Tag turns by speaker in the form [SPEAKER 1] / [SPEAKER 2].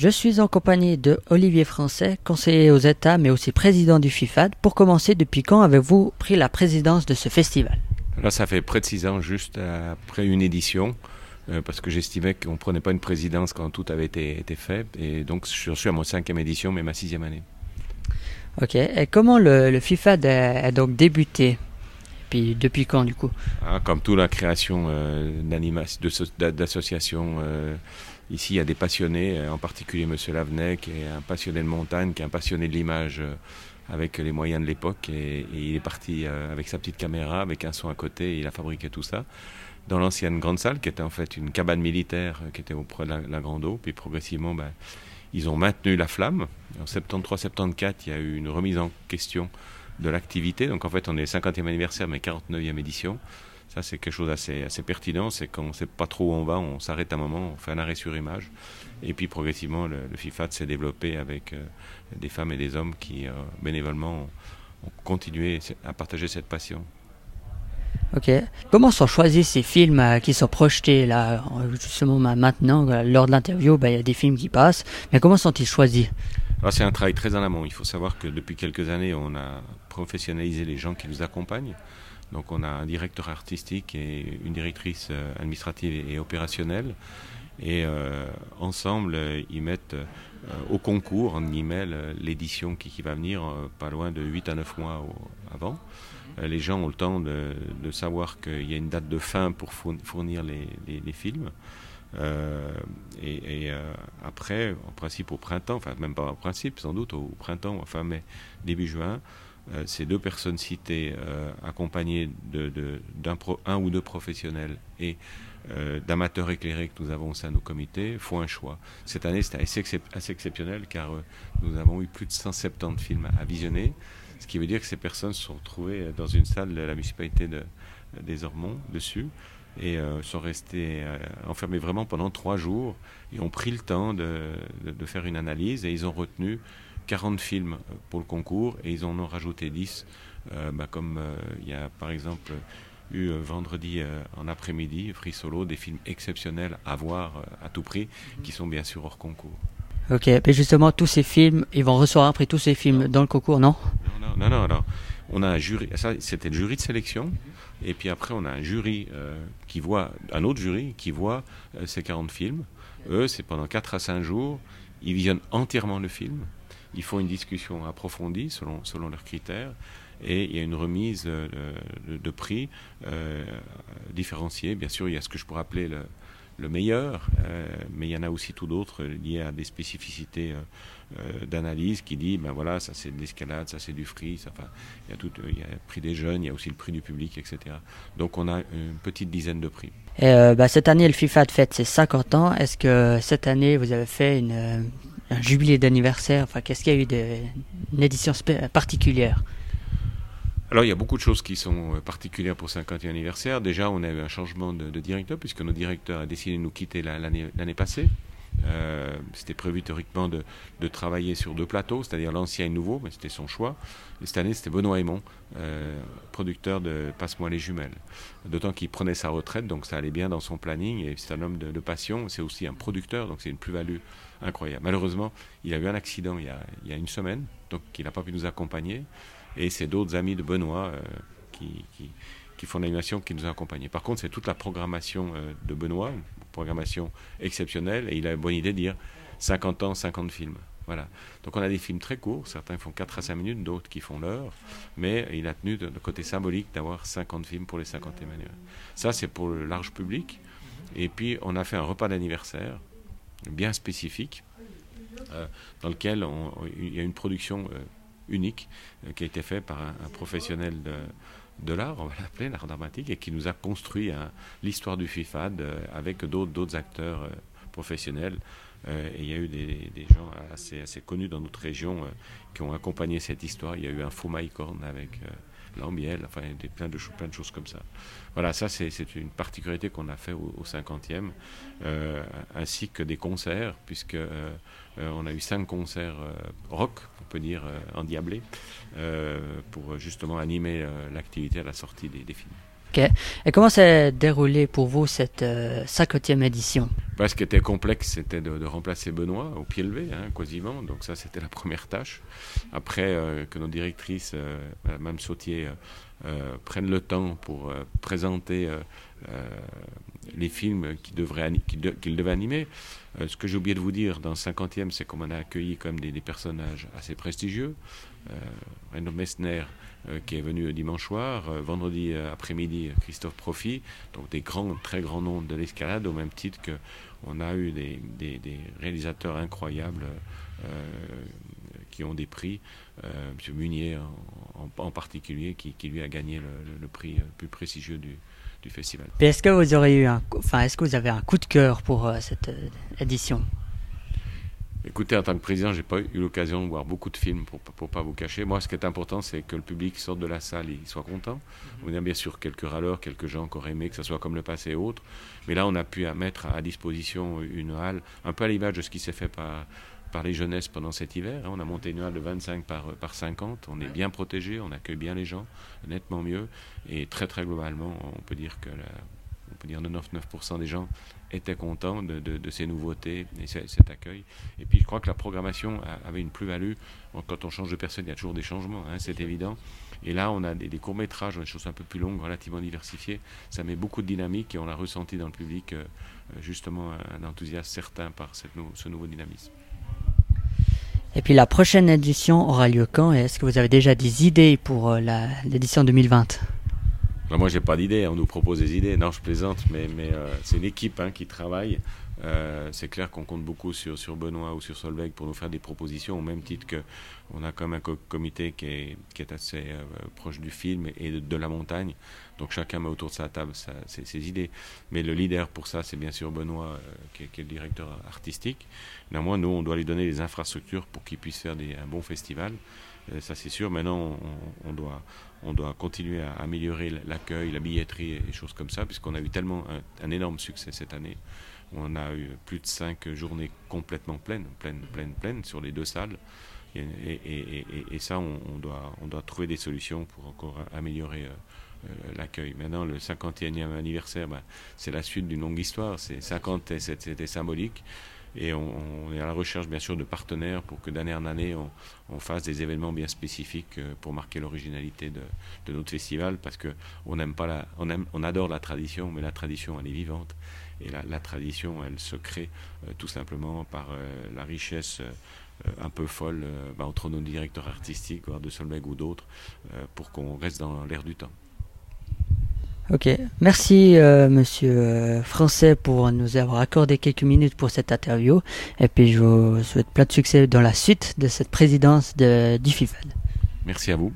[SPEAKER 1] Je suis en compagnie de Olivier Français, conseiller aux États mais aussi président du FIFAD. Pour commencer, depuis quand avez-vous pris la présidence de ce festival?
[SPEAKER 2] Là, ça fait près de six ans, juste après une édition, euh, parce que j'estimais qu'on ne prenait pas une présidence quand tout avait été, fait. Et donc, je suis à mon cinquième édition, mais ma sixième année.
[SPEAKER 1] Ok. Et comment le, FIFAD a, donc débuté? Puis depuis quand du coup?
[SPEAKER 2] Ah, Comme toute la création euh, d'associations, euh, ici il y a des passionnés, euh, en particulier M. Lavenec, qui est un passionné de montagne, qui est un passionné de l'image avec les moyens de l'époque. Et, il est parti avec sa petite caméra, avec un son à côté, et il a fabriqué tout ça. Dans l'ancienne grande salle, qui était en fait une cabane militaire qui était auprès de la, Grande Eau. Puis progressivement, ben, ils ont maintenu la flamme. En 73-74, il y a eu une remise en question de l'activité. Donc en fait, on est 50e anniversaire, mais 49e édition. Ça, c'est quelque chose d'assez assez pertinent. C'est qu'on ne sait pas trop où on va, on s'arrête un moment, on fait un arrêt sur image. Et puis progressivement, le, le FIFAT s'est développé avec euh, des femmes et des hommes qui, euh, bénévolement, ont, continué à partager cette passion.
[SPEAKER 1] Ok. Comment sont choisis ces films euh, qui sont projetés là Justement, maintenant, lors de l'interview, ben, il y a des films qui passent. Mais comment sont-ils choisis?
[SPEAKER 2] C'est un travail très en amont. Il faut savoir que depuis quelques années, on a professionnalisé les gens qui nous accompagnent. Donc on a un directeur artistique et une directrice euh, administrative et opérationnelle. Et euh, ensemble, euh, ils mettent au concours, en guillemets, l'édition qui, va venir pas loin de 8 à 9 mois avant. les gens ont le temps de, savoir qu'il y a une date de fin pour fournir les films. Et, euh, après, en principe au printemps, enfin même pas en principe, sans doute au printemps, enfin mai, début juin, euh, ces deux personnes citées, accompagnées d'un un ou deux professionnels et d'amateurs éclairés que nous avons au sein de nos comités, font un choix. Cette année, c'était assez, assez, exceptionnel car nous avons eu plus de 170 films à visionner, ce qui veut dire que ces personnes se sont retrouvées dans une salle de la municipalité de, des Ormonts, dessus, et euh, sont restés euh, enfermés vraiment pendant trois jours et ont pris le temps de, de, faire une analyse et ils ont retenu 40 films pour le concours et ils en ont rajouté 10, euh, bah, comme il y a par exemple eu vendredi en après-midi, Free Solo, des films exceptionnels à voir à tout prix qui sont bien sûr hors concours.
[SPEAKER 1] Ok, mais justement, tous ces films, ils vont recevoir après tous ces films dans le concours, non?
[SPEAKER 2] Non, non, non, non. On a un jury, ça c'était le jury de sélection. Et puis après, on a un jury euh, qui voit, un autre jury qui voit euh, ces 40 films. Eux, c'est pendant 4 à 5 jours. Ils visionnent entièrement le film. Ils font une discussion approfondie selon, selon leurs critères. Et il y a une remise euh, de, de, prix différenciée. Bien sûr, il y a ce que je pourrais appeler le, le meilleur, euh, mais il y en a aussi tout d'autres liés à des spécificités euh, euh, d'analyse qui dit, ben voilà, ça c'est de l'escalade, ça c'est du free, ça, enfin, il y a tout, il y a le prix des jeunes, il y a aussi le prix du public, etc. Donc on a une petite dizaine de prix.
[SPEAKER 1] Et bah, cette année, le FIFA fête ses 50 ans. Est-ce que cette année, vous avez fait une, un jubilé d'anniversaire? Enfin, qu'est-ce qu'il y a eu d'une édition particulière?
[SPEAKER 2] Alors il y a beaucoup de choses qui sont euh, particulières pour 50e anniversaire. Déjà, on a eu un changement de, directeur puisque notre directeur a décidé de nous quitter l'année passée. Euh, c'était prévu théoriquement de, travailler sur deux plateaux, c'est-à-dire l'ancien et le nouveau, mais c'était son choix. Et cette année, c'était Benoît Aymon, euh, producteur de Passe-moi les jumelles. D'autant qu'il prenait sa retraite, donc ça allait bien dans son planning. Et c'est un homme de, passion, c'est aussi un producteur, donc c'est une plus-value incroyable. Malheureusement, il a eu un accident il y a, il y a une semaine, donc il n'a pas pu nous accompagner. Et c'est d'autres amis de Benoît euh, qui, qui, font l'animation, qui nous ont accompagnés. Par contre, c'est toute la programmation euh, de Benoît, programmation exceptionnelle, et il a une bonne idée de dire 50 ans, 50 films. Voilà. Donc on a des films très courts, certains font 4 à 5 minutes, d'autres qui font l'heure, mais il a tenu de, côté symbolique d'avoir 50 films pour les 50 anniversaires. Ça, c'est pour le large public. Et puis, on a fait un repas d'anniversaire bien spécifique, euh, dans lequel il y a une production unique euh, qui a été fait par un, professionnel de, de l'art, on va l'appeler l'art dramatique, et qui nous a construit l'histoire du FIFAD euh, avec d'autres acteurs euh, et il y a eu des, gens assez, connus dans notre région qui ont accompagné cette histoire. Il y a eu un faux Maïcorne avec l'ambiel, enfin des, plein, de, choses comme ça. Voilà, ça c'est une particularité qu'on a fait au, 50e, ainsi que des concerts, puisque on a eu cinq concerts rock peut dire, euh, endiablé, euh, pour justement animer euh, l'activité à la sortie des, films.
[SPEAKER 1] Et comment s'est déroulé pour vous cette 50e édition?
[SPEAKER 2] Bah, Ce qui était complexe, c'était de, remplacer Benoît au pied levé, hein, quasiment. Donc ça, c'était la première tâche. Après, que nos directrices, Mme Sautier, prennent le temps pour présenter les films qu'il devait animer. Euh, ce que j'ai oublié de vous dire dans le 50e, c'est qu'on a accueilli comme des, personnages assez prestigieux. Euh, Messner, euh, qui est venu dimanche soir, euh, vendredi après-midi, Christophe Profi, donc des grands, très grands noms de l'escalade, au même titre qu'on a eu des, réalisateurs incroyables qui ont des prix. M. Munier en, particulier, qui, lui a gagné le prix le plus prestigieux du, du festival.
[SPEAKER 1] Est-ce que vous auriez eu un, enfin, est-ce que vous avez un coup de cœur pour euh, cette euh, édition?
[SPEAKER 2] Écoutez, en tant que président, j'ai pas eu l'occasion de voir beaucoup de films pour pour pas vous cacher. Moi, ce qui est important, c'est que le public sorte de la salle et soit content. On a bien sûr quelques râleurs, quelques gens qui auraient aimé que ça soit comme le passé et autres. Mais là, on a pu mettre à disposition une halle, un peu à l'image de ce qui s'est fait par par les jeunesses pendant cet hiver. Hein. On a monté une halle de 25 par, par 50. On est bien protégé, on accueille bien les gens, nettement mieux. Et très très globalement, on peut dire que on peut dire 99% des gens étaient contents de, de, ces nouveautés et cet accueil. Et puis je crois que la programmation avait une plus-value. Quand on change de personne, il y a toujours des changements, hein, c'est évident. Et là, on a des, courts-métrages, des choses un peu plus longues, relativement diversifiées. Ça met beaucoup de dynamique et on a ressenti dans le public euh, justement un enthousiasme certain par cette, ce nouveau dynamisme.
[SPEAKER 1] Et puis la prochaine édition aura lieu quand et est-ce que vous avez déjà des idées pour euh, l'édition 2020
[SPEAKER 2] Moi, moi, j'ai pas d'idées. On nous propose des idées. Non, je plaisante, mais, mais euh, c'est une équipe hein, qui travaille. Euh, c'est clair qu'on compte beaucoup sur, Benoît ou sur Solveig pour nous faire des propositions, au même titre qu'on a quand même un comité qui est, assez euh, proche du film et de, la montagne. Donc chacun met autour de sa table ses, idées. Mais le leader pour ça, c'est bien sûr Benoît, euh, qui, est, le directeur artistique. Néanmoins, nous, on doit lui donner les infrastructures pour qu'il puisse faire un bon festival. ça, c'est sûr. Maintenant, on, doit, on continuer à améliorer l'accueil, la billetterie et choses comme ça, puisqu'on a eu tellement un énorme succès cette année. On a eu plus de cinq journées complètement pleines, pleines, pleines, pleines sur les deux salles. Et, ça, on, doit, on doit trouver des solutions pour encore améliorer euh, euh, l'accueil. Maintenant, le 51e anniversaire, ben, c'est la suite d'une longue histoire. C'est 50, c'était symbolique. Et on, est à la recherche, bien sûr, de partenaires pour que d'année en année, on, fasse des événements bien spécifiques euh, pour marquer l'originalité de, notre festival, parce que on pas la, on, on adore la tradition, mais la tradition, elle est vivante. Et la, tradition, elle se crée euh, tout simplement par euh, la richesse un peu folle bah, entre nos directeurs artistiques, voire de Solveig ou d'autres, pour qu'on reste dans l'air du temps.
[SPEAKER 1] Ok, merci euh, Monsieur euh, Français pour nous avoir accordé quelques minutes pour cette interview et puis je vous souhaite plein de succès dans la suite de cette présidence de, du FIFAD.
[SPEAKER 2] Merci à vous.